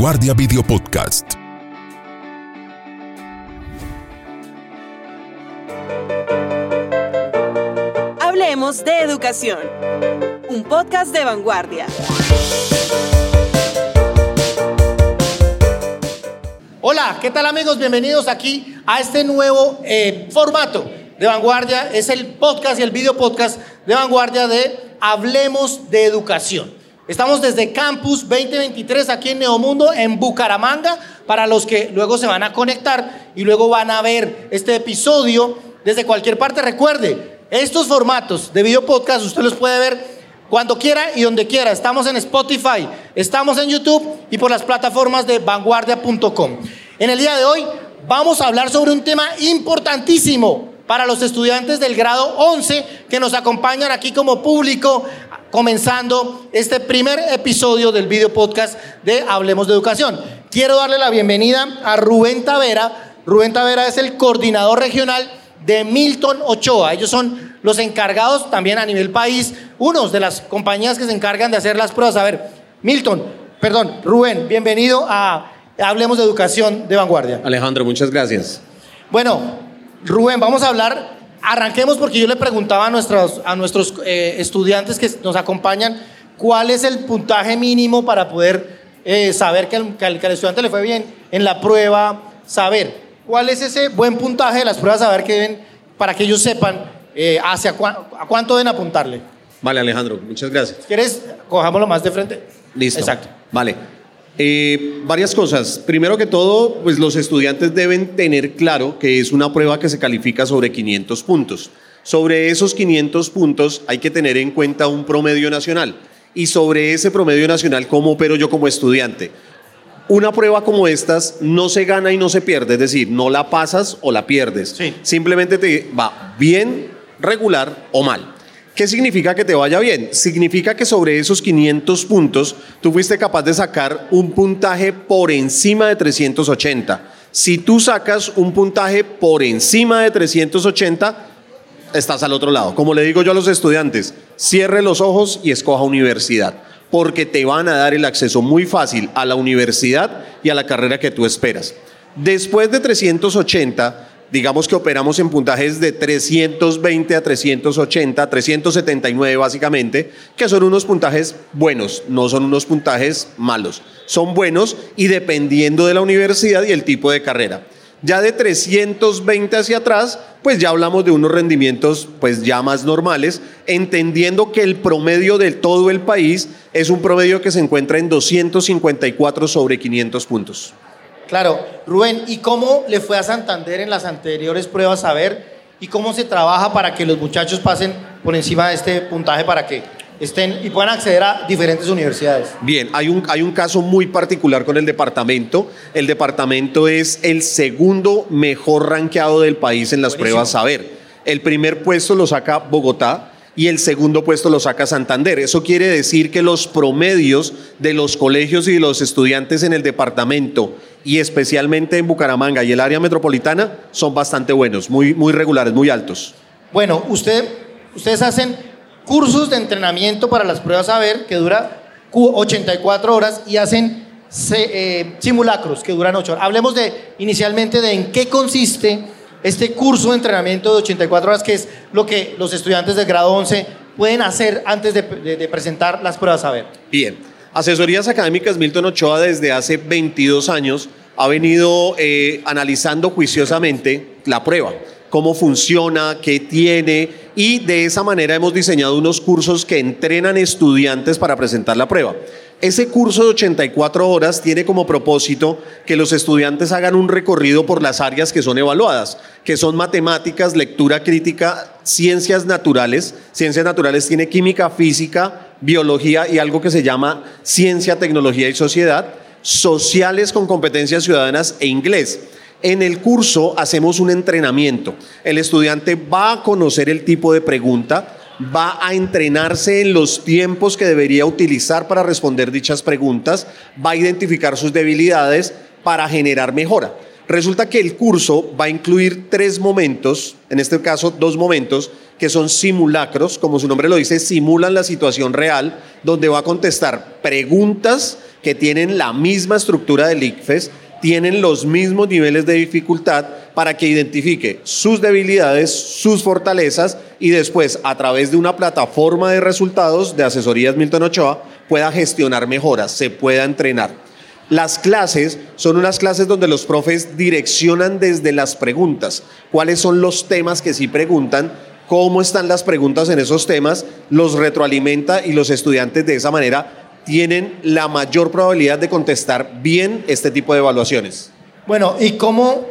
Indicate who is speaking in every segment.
Speaker 1: Vanguardia Video Podcast.
Speaker 2: Hablemos de educación. Un podcast de vanguardia.
Speaker 3: Hola, ¿qué tal amigos? Bienvenidos aquí a este nuevo eh, formato de vanguardia. Es el podcast y el video podcast de vanguardia de Hablemos de Educación. Estamos desde Campus 2023 aquí en Neomundo, en Bucaramanga, para los que luego se van a conectar y luego van a ver este episodio desde cualquier parte. Recuerde, estos formatos de video podcast usted los puede ver cuando quiera y donde quiera. Estamos en Spotify, estamos en YouTube y por las plataformas de vanguardia.com. En el día de hoy vamos a hablar sobre un tema importantísimo para los estudiantes del grado 11 que nos acompañan aquí como público comenzando este primer episodio del video podcast de Hablemos de Educación. Quiero darle la bienvenida a Rubén Tavera. Rubén Tavera es el coordinador regional de Milton Ochoa. Ellos son los encargados también a nivel país, unos de las compañías que se encargan de hacer las pruebas. A ver, Milton, perdón, Rubén, bienvenido a Hablemos de Educación de Vanguardia.
Speaker 4: Alejandro, muchas gracias.
Speaker 3: Bueno, Rubén, vamos a hablar Arranquemos porque yo le preguntaba a nuestros, a nuestros eh, estudiantes que nos acompañan cuál es el puntaje mínimo para poder eh, saber que al, que, al, estudiante le fue bien en la prueba, saber cuál es ese buen puntaje de las pruebas, saber que deben, para que ellos sepan eh, hacia a cuánto deben apuntarle.
Speaker 4: Vale, Alejandro, muchas gracias.
Speaker 3: ¿Quieres? Cojámoslo más de frente.
Speaker 4: Listo.
Speaker 3: Exacto.
Speaker 4: Vale. Eh, varias cosas. Primero que todo, pues los estudiantes deben tener claro que es una prueba que se califica sobre 500 puntos. Sobre esos 500 puntos hay que tener en cuenta un promedio nacional. Y sobre ese promedio nacional, ¿cómo opero yo como estudiante? Una prueba como estas no se gana y no se pierde, es decir, no la pasas o la pierdes.
Speaker 3: Sí.
Speaker 4: Simplemente te va bien, regular o mal. ¿Qué significa que te vaya bien? Significa que sobre esos 500 puntos tú fuiste capaz de sacar un puntaje por encima de 380. Si tú sacas un puntaje por encima de 380, estás al otro lado. Como le digo yo a los estudiantes, cierre los ojos y escoja universidad, porque te van a dar el acceso muy fácil a la universidad y a la carrera que tú esperas. Después de 380, digamos que operamos en puntajes de 320 a 380, 379 básicamente, que son unos puntajes buenos, no son unos puntajes malos. Son buenos y dependiendo de la universidad y el tipo de carrera. Ya de 320 hacia atrás, pues ya hablamos de unos rendimientos pues ya más normales, entendiendo que el promedio de todo el país es un promedio que se encuentra en 254 sobre 500 puntos.
Speaker 3: Claro, Rubén, ¿y cómo le fue a Santander en las anteriores pruebas a ver? ¿Y cómo se trabaja para que los muchachos pasen por encima de este puntaje para que estén y puedan acceder a diferentes universidades?
Speaker 4: Bien, hay un, hay un caso muy particular con el departamento. El departamento es el segundo mejor rankeado del país en las
Speaker 3: Buenísimo.
Speaker 4: pruebas saber. El primer puesto lo saca Bogotá, y el segundo puesto lo saca Santander. Eso quiere decir que los promedios de los colegios y de los estudiantes en el departamento y especialmente en Bucaramanga y el área metropolitana son bastante buenos, muy, muy regulares, muy altos.
Speaker 3: Bueno, usted, ustedes hacen cursos de entrenamiento para las pruebas a ver que dura 84 horas y hacen eh, simulacros que duran 8 horas. Hablemos de inicialmente de en qué consiste este curso de entrenamiento de 84 horas, que es lo que los estudiantes del grado 11 pueden hacer antes de, de, de presentar las pruebas. A ver.
Speaker 4: Bien, Asesorías Académicas Milton Ochoa desde hace 22 años ha venido eh, analizando juiciosamente la prueba, cómo funciona, qué tiene y de esa manera hemos diseñado unos cursos que entrenan estudiantes para presentar la prueba. Ese curso de 84 horas tiene como propósito que los estudiantes hagan un recorrido por las áreas que son evaluadas, que son matemáticas, lectura crítica, ciencias naturales. Ciencias naturales tiene química, física, biología y algo que se llama ciencia, tecnología y sociedad, sociales con competencias ciudadanas e inglés. En el curso hacemos un entrenamiento. El estudiante va a conocer el tipo de pregunta, va a entrenarse en los tiempos que debería utilizar para responder dichas preguntas, va a identificar sus debilidades para generar mejora. Resulta que el curso va a incluir tres momentos, en este caso dos momentos, que son simulacros, como su nombre lo dice, simulan la situación real, donde va a contestar preguntas que tienen la misma estructura del ICFES, tienen los mismos niveles de dificultad para que identifique sus debilidades, sus fortalezas y después a través de una plataforma de resultados de asesorías Milton Ochoa pueda gestionar mejoras, se pueda entrenar. Las clases son unas clases donde los profes direccionan desde las preguntas, cuáles son los temas que sí preguntan, cómo están las preguntas en esos temas, los retroalimenta y los estudiantes de esa manera tienen la mayor probabilidad de contestar bien este tipo de evaluaciones.
Speaker 3: Bueno, ¿y cómo,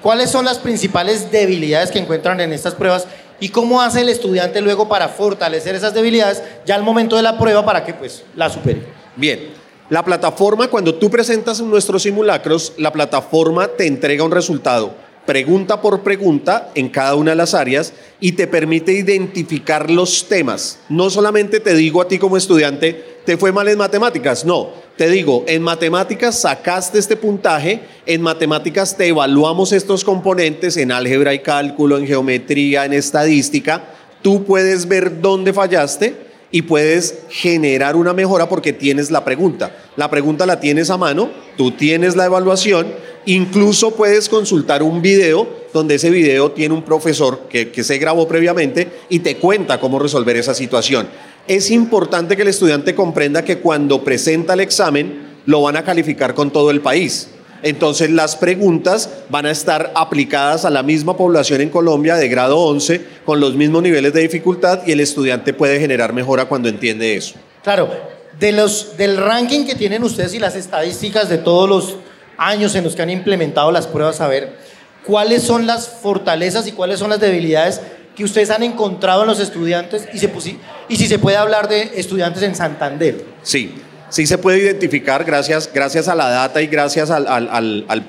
Speaker 3: cuáles son las principales debilidades que encuentran en estas pruebas y cómo hace el estudiante luego para fortalecer esas debilidades ya al momento de la prueba para que pues la supere?
Speaker 4: Bien, la plataforma, cuando tú presentas nuestros simulacros, la plataforma te entrega un resultado pregunta por pregunta en cada una de las áreas y te permite identificar los temas. No solamente te digo a ti como estudiante, te fue mal en matemáticas, no, te digo, en matemáticas sacaste este puntaje, en matemáticas te evaluamos estos componentes, en álgebra y cálculo, en geometría, en estadística, tú puedes ver dónde fallaste y puedes generar una mejora porque tienes la pregunta. La pregunta la tienes a mano, tú tienes la evaluación Incluso puedes consultar un video donde ese video tiene un profesor que, se grabó previamente y te cuenta cómo resolver esa situación. Es importante que el estudiante comprenda que cuando presenta el examen lo van a calificar con todo el país. Entonces las preguntas van a estar aplicadas a la misma población en Colombia de grado 11 con los mismos niveles de dificultad y el estudiante puede generar mejora cuando entiende eso.
Speaker 3: Claro, de los, del ranking que tienen ustedes y las estadísticas de todos los años en los que han implementado las pruebas, a ver cuáles son las fortalezas y cuáles son las debilidades que ustedes han encontrado en los estudiantes y, se y si se puede hablar de estudiantes en Santander.
Speaker 4: Sí, sí se puede identificar gracias, gracias a la data y gracias al, al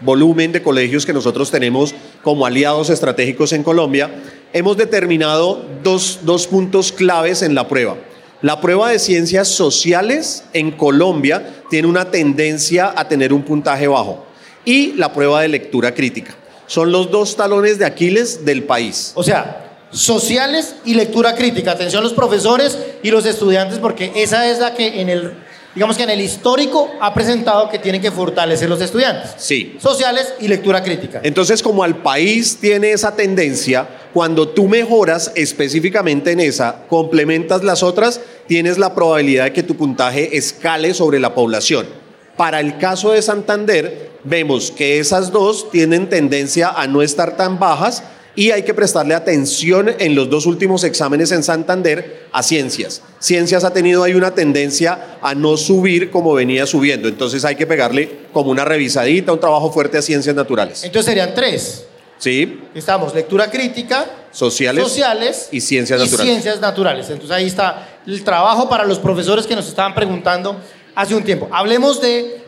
Speaker 4: volumen de colegios que nosotros tenemos como aliados estratégicos en Colombia. Hemos determinado dos, dos puntos claves en la prueba. La prueba de ciencias sociales en Colombia tiene una tendencia a tener un puntaje bajo y la prueba de lectura crítica. Son los dos talones de Aquiles del país.
Speaker 3: O sea, sociales y lectura crítica. Atención los profesores y los estudiantes porque esa es la que en el digamos que en el histórico ha presentado que tienen que fortalecer los estudiantes.
Speaker 4: Sí.
Speaker 3: Sociales y lectura crítica.
Speaker 4: Entonces, como al país tiene esa tendencia, cuando tú mejoras específicamente en esa, complementas las otras, tienes la probabilidad de que tu puntaje escale sobre la población. Para el caso de Santander, vemos que esas dos tienen tendencia a no estar tan bajas, y hay que prestarle atención en los dos últimos exámenes en Santander a ciencias. Ciencias ha tenido ahí una tendencia a no subir como venía subiendo, entonces hay que pegarle como una revisadita, un trabajo fuerte a ciencias naturales.
Speaker 3: Entonces serían tres.
Speaker 4: Sí.
Speaker 3: Estamos lectura crítica,
Speaker 4: sociales,
Speaker 3: sociales
Speaker 4: y ciencias naturales.
Speaker 3: ciencias naturales. Entonces ahí está el trabajo para los profesores que nos estaban preguntando hace un tiempo. Hablemos de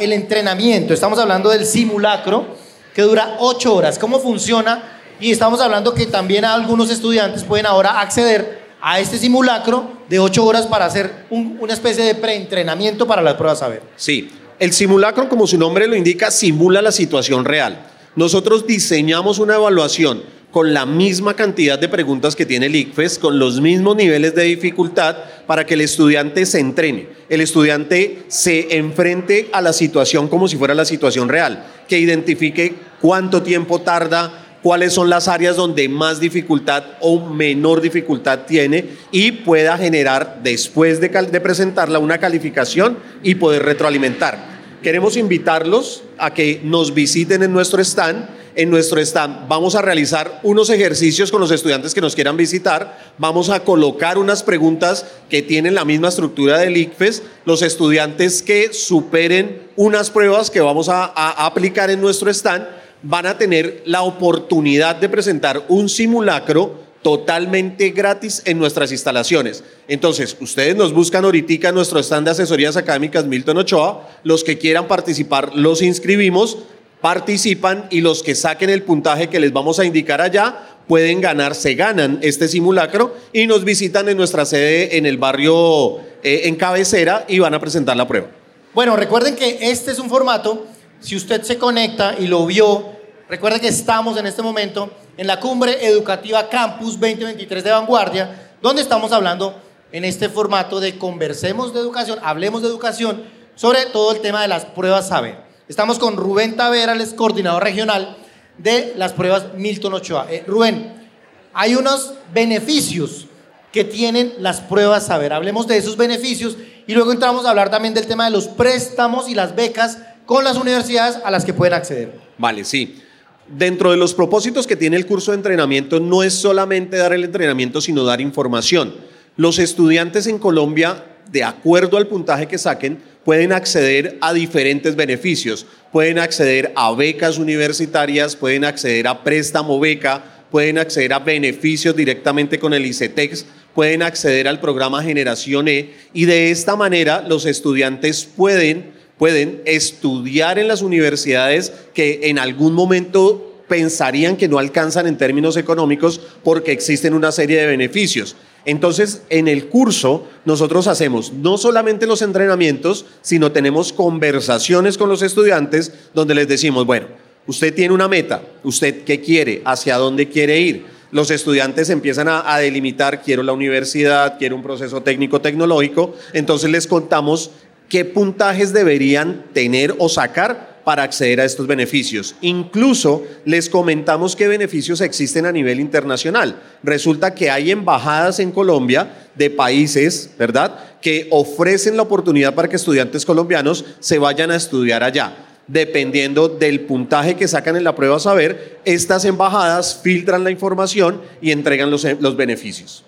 Speaker 3: el entrenamiento. Estamos hablando del simulacro que dura ocho horas. ¿Cómo funciona? Y estamos hablando que también algunos estudiantes pueden ahora acceder a este simulacro de ocho horas para hacer una especie de preentrenamiento para las pruebas saber.
Speaker 4: Sí, el simulacro, como su nombre lo indica, simula la situación real. Nosotros diseñamos una evaluación con la misma cantidad de preguntas que tiene el ICFES, con los mismos niveles de dificultad, para que el estudiante se entrene, el estudiante se enfrente a la situación como si fuera la situación real, que identifique cuánto tiempo tarda, cuáles son las áreas donde más dificultad o menor dificultad tiene y pueda generar después de, presentarla una calificación y poder retroalimentar. Queremos invitarlos a que nos visiten en nuestro stand. En nuestro stand vamos a realizar unos ejercicios con los estudiantes que nos quieran visitar. Vamos a colocar unas preguntas que tienen la misma estructura del ICFES. Los estudiantes que superen unas pruebas que vamos a aplicar en nuestro stand van a tener la oportunidad de presentar un simulacro totalmente gratis en nuestras instalaciones. Entonces, ustedes nos buscan ahorita en nuestro stand de asesorías académicas Milton Ochoa, los que quieran participar los inscribimos, participan y los que saquen el puntaje que les vamos a indicar allá pueden ganar, se ganan este simulacro y nos visitan en nuestra sede en el barrio eh, en cabecera y van a presentar la prueba.
Speaker 3: Bueno, recuerden que este es un formato, si usted se conecta y lo vio Recuerda que estamos en este momento en la cumbre educativa Campus 2023 de Vanguardia, donde estamos hablando en este formato de conversemos de educación, hablemos de educación, sobre todo el tema de las pruebas saber. Estamos con Rubén Tavera, el coordinador regional de las pruebas Milton Ochoa. Eh, Rubén, hay unos beneficios que tienen las pruebas saber. Hablemos de esos beneficios y luego entramos a hablar también del tema de los préstamos y las becas con las universidades a las que pueden acceder.
Speaker 4: Vale, sí. Dentro de los propósitos que tiene el curso de entrenamiento no es solamente dar el entrenamiento, sino dar información. Los estudiantes en Colombia, de acuerdo al puntaje que saquen, pueden acceder a diferentes beneficios. Pueden acceder a becas universitarias, pueden acceder a préstamo beca, pueden acceder a beneficios directamente con el ICETEX, pueden acceder al programa Generación E y de esta manera los estudiantes pueden, pueden estudiar en las universidades que en algún momento pensarían que no alcanzan en términos económicos porque existen una serie de beneficios. Entonces, en el curso nosotros hacemos no solamente los entrenamientos, sino tenemos conversaciones con los estudiantes donde les decimos, bueno, usted tiene una meta, usted qué quiere, hacia dónde quiere ir. Los estudiantes empiezan a, delimitar, quiero la universidad, quiero un proceso técnico tecnológico, entonces les contamos qué puntajes deberían tener o sacar para acceder a estos beneficios. Incluso les comentamos qué beneficios existen a nivel internacional. Resulta que hay embajadas en Colombia de países, ¿verdad?, que ofrecen la oportunidad para que estudiantes colombianos se vayan a estudiar allá. Dependiendo del puntaje que sacan en la prueba saber, estas embajadas filtran la información y entregan los, los beneficios.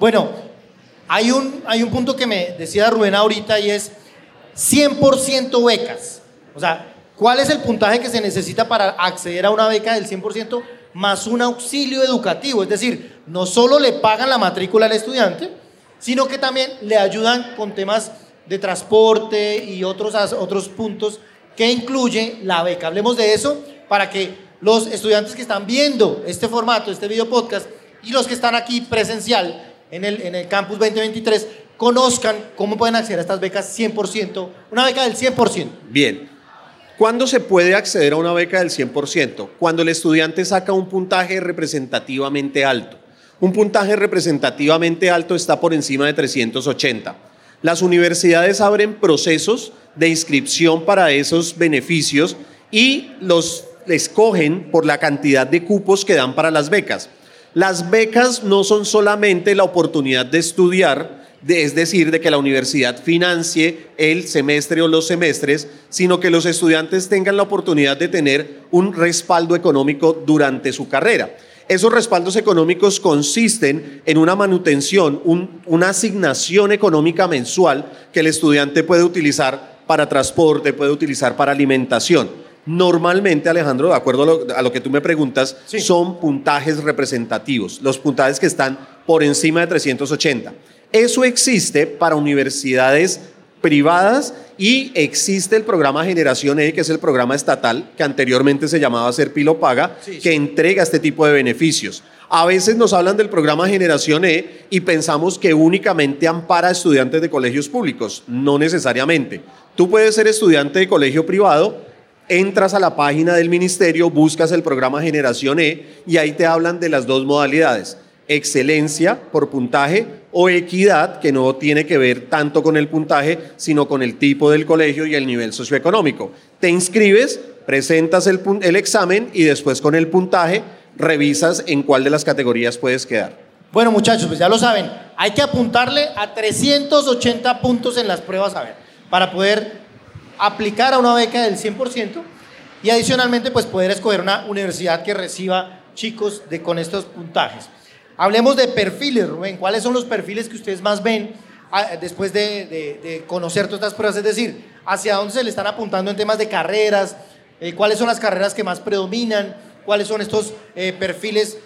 Speaker 3: Bueno, hay un, hay un punto que me decía Rubén ahorita y es 100% becas. O sea, ¿Cuál es el puntaje que se necesita para acceder a una beca del 100% más un auxilio educativo? Es decir, no solo le pagan la matrícula al estudiante, sino que también le ayudan con temas de transporte y otros, otros puntos que incluye la beca. Hablemos de eso para que los estudiantes que están viendo este formato, este video podcast, y los que están aquí presencial en el, campus 2023, conozcan cómo pueden acceder a estas becas 100%, una beca del 100%.
Speaker 4: Bien, ¿Cuándo se puede acceder a una beca del 100%? Cuando el estudiante saca un puntaje representativamente alto. Un puntaje representativamente alto está por encima de 380. Las universidades abren procesos de inscripción para esos beneficios y los escogen por la cantidad de cupos que dan para las becas. Las becas no son solamente la oportunidad de estudiar, es decir, de que la universidad financie el semestre o los semestres, sino que los estudiantes tengan la oportunidad de tener un respaldo económico durante su carrera. Esos respaldos económicos consisten en una manutención, una asignación económica mensual que el estudiante puede utilizar para transporte, puede utilizar para alimentación. Normalmente, Alejandro, de acuerdo a lo, que tú me preguntas, son puntajes representativos, los puntajes que están por encima de 380. Eso existe para universidades privadas y existe el programa Generación E, que es el programa estatal que anteriormente se llamaba Serpilo Paga, que entrega este tipo de beneficios. A veces nos hablan del programa Generación E y pensamos que únicamente ampara a estudiantes de colegios públicos. No necesariamente. Tú puedes ser estudiante de colegio privado, entras a la página del ministerio, buscas el programa Generación E y ahí te hablan de las dos modalidades excelencia por puntaje o equidad, que no tiene que ver tanto con el puntaje, sino con el tipo del colegio y el nivel socioeconómico. Te inscribes, presentas el, examen y después con el puntaje revisas en cuál de las categorías puedes quedar.
Speaker 3: Bueno, muchachos, pues ya lo saben, hay que apuntarle a 380 puntos en las pruebas a ver, para poder aplicar a una beca del 100% y adicionalmente pues poder escoger una universidad que reciba chicos de, con estos puntajes. Hablemos de perfiles, Rubén. ¿Cuáles son los perfiles que ustedes más ven ah, después de, conocer todas estas pruebas? Es decir, ¿hacia dónde se le están apuntando en temas de carreras? Eh, ¿Cuáles son las carreras que más predominan? ¿Cuáles son estos eh, perfiles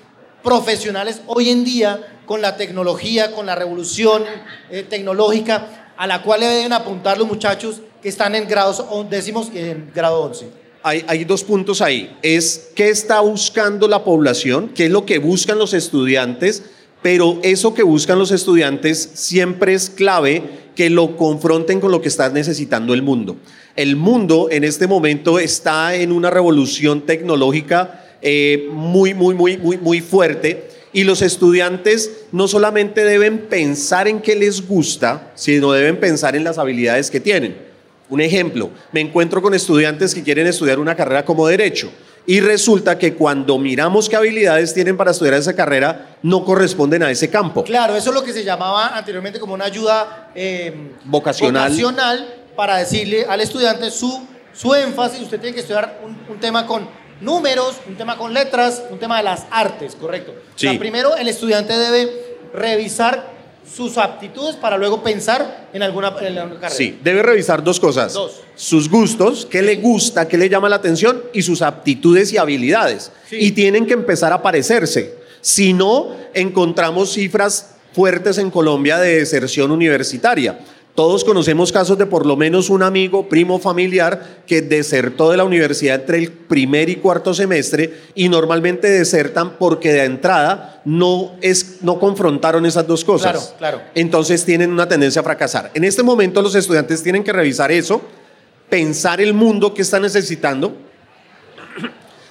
Speaker 3: profesionales hoy en día con la tecnología, con la revolución eh, tecnológica a la cual le deben apuntar los muchachos están en grados décimos y en grado 11?
Speaker 4: hay, dos puntos ahí. Es qué está buscando la población, qué es lo que buscan los estudiantes, pero eso que buscan los estudiantes siempre es clave que lo confronten con lo que está necesitando el mundo. El mundo en este momento está en una revolución tecnológica eh, muy, muy, muy, muy, muy fuerte Y los estudiantes no solamente deben pensar en qué les gusta, sino deben pensar en las habilidades que tienen. Un ejemplo, me encuentro con estudiantes que quieren estudiar una carrera como derecho y resulta que cuando miramos qué habilidades tienen para estudiar esa carrera, no corresponden a ese campo.
Speaker 3: Claro, eso es lo que se llamaba anteriormente como una ayuda eh,
Speaker 4: vocacional.
Speaker 3: vocacional para decirle al estudiante su, su énfasis. Usted tiene que estudiar un, un tema con números, un tema con letras, un tema de las artes, correcto.
Speaker 4: Sí.
Speaker 3: O sea, primero el estudiante debe revisar sus aptitudes para luego pensar en alguna, en alguna carrera.
Speaker 4: Sí, debe revisar dos cosas.
Speaker 3: Dos.
Speaker 4: Sus gustos, qué le gusta, qué le llama la atención y sus aptitudes y habilidades.
Speaker 3: Sí.
Speaker 4: Y tienen que empezar a parecerse. Si no, encontramos cifras fuertes en Colombia de deserción universitaria. Todos conocemos casos de por lo menos un amigo, primo, familiar que desertó de la universidad entre el primer y cuarto semestre y normalmente desertan porque de entrada no, es, no confrontaron esas dos cosas.
Speaker 3: Claro, claro.
Speaker 4: Entonces tienen una tendencia a fracasar. En este momento los estudiantes tienen que revisar eso, pensar el mundo que está necesitando,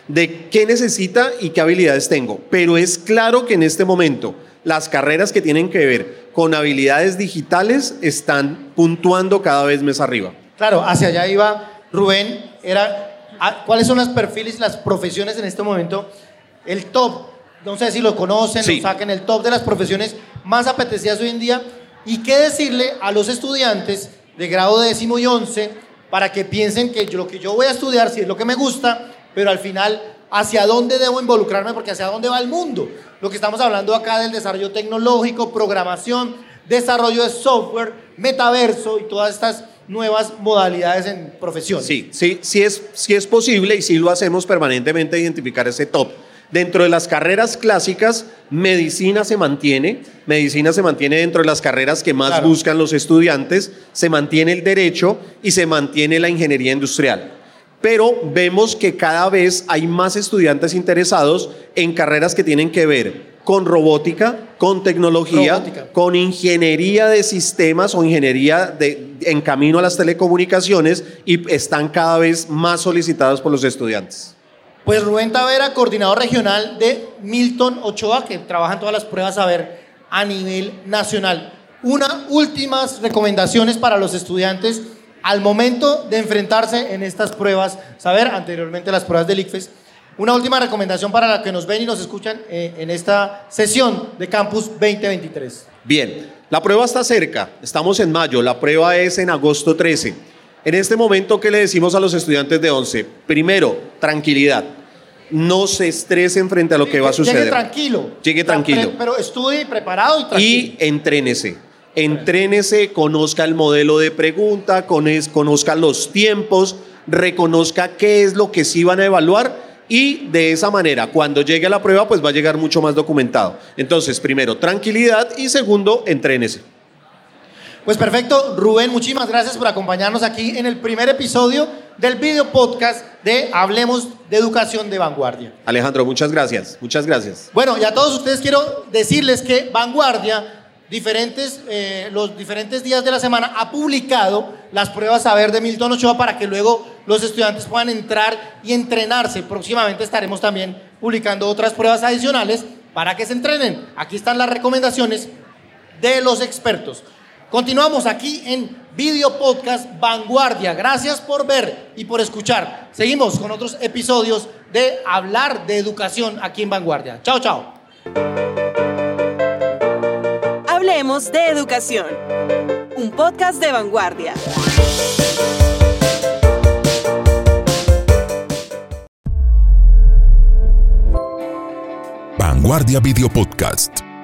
Speaker 4: de qué necesita y qué habilidades tengo. Pero es claro que en este momento las carreras que tienen que ver con habilidades digitales están puntuando cada vez más arriba.
Speaker 3: Claro, hacia allá iba Rubén. Era, ah, ¿Cuáles son las perfiles, las profesiones en este momento? El top, no sé si lo conocen,
Speaker 4: Sí.
Speaker 3: lo saquen, el top de las profesiones más apetecidas hoy en día. ¿Y qué decirle a los estudiantes de grado décimo y once para que piensen que yo- lo que yo voy a estudiar, si es lo que me gusta, pero al final, ¿hacia dónde debo involucrarme? Porque hacia dónde va el mundo. Lo que estamos hablando acá del desarrollo tecnológico, programación, desarrollo de software, metaverso y todas estas nuevas modalidades en profesiones.
Speaker 4: Sí, sí, sí es, sí es posible y sí lo hacemos permanentemente identificar ese top. Dentro de las carreras clásicas, medicina se mantiene, medicina se mantiene dentro de las carreras que más
Speaker 3: Claro.
Speaker 4: buscan los estudiantes, se mantiene el derecho y se mantiene la ingeniería industrial. Pero vemos que cada vez hay más estudiantes interesados en carreras que tienen que ver con robótica, con tecnología,
Speaker 3: Robótica.
Speaker 4: con ingeniería de sistemas o ingeniería de, en camino a las telecomunicaciones y están cada vez más solicitados por los estudiantes.
Speaker 3: Pues Rubén Tavera, coordinador regional de Milton Ochoa, que trabaja en todas las pruebas a ver a nivel nacional. Una últimas recomendaciones para los estudiantes al momento de enfrentarse en estas pruebas, saber anteriormente las pruebas del ICFES. Una última recomendación para la que nos ven y nos escuchan eh, en esta sesión de Campus 2023.
Speaker 4: Bien, la prueba está cerca, estamos en mayo, la prueba es en agosto 13. En este momento, ¿qué le decimos a los estudiantes de 11? Primero, tranquilidad. No se estresen frente a lo que va a
Speaker 3: Llegue
Speaker 4: suceder.
Speaker 3: tranquilo.
Speaker 4: Llegue
Speaker 3: O sea,
Speaker 4: tranquilo.
Speaker 3: Pero estudie preparado y tranquilo.
Speaker 4: y entrénese. Entrénese, conozca el modelo de pregunta, conozca los tiempos, reconozca qué es lo que sí van a evaluar y de esa manera, cuando llegue a la prueba, pues va a llegar mucho más documentado. Entonces, primero, tranquilidad y segundo, entrénese.
Speaker 3: Pues perfecto, Rubén, muchísimas gracias por acompañarnos aquí en el primer episodio del video podcast de Hablemos de Educación de Vanguardia.
Speaker 4: Alejandro, muchas gracias. Muchas gracias.
Speaker 3: Bueno, y a todos ustedes quiero decirles que Vanguardia, diferentes, eh, los diferentes días de la semana, ha publicado las pruebas saber de Milton Ochoa para que luego los estudiantes puedan entrar y entrenarse. Próximamente estaremos también publicando otras pruebas adicionales para que se entrenen. Aquí están las recomendaciones de los expertos. Continuamos aquí en Video Podcast Vanguardia. Gracias por ver y por escuchar. Seguimos con otros episodios de Hablar de Educación aquí en Vanguardia. Chao, chao.
Speaker 2: Hablemos de educación. Un podcast de vanguardia.
Speaker 1: Vanguardia Video Podcast.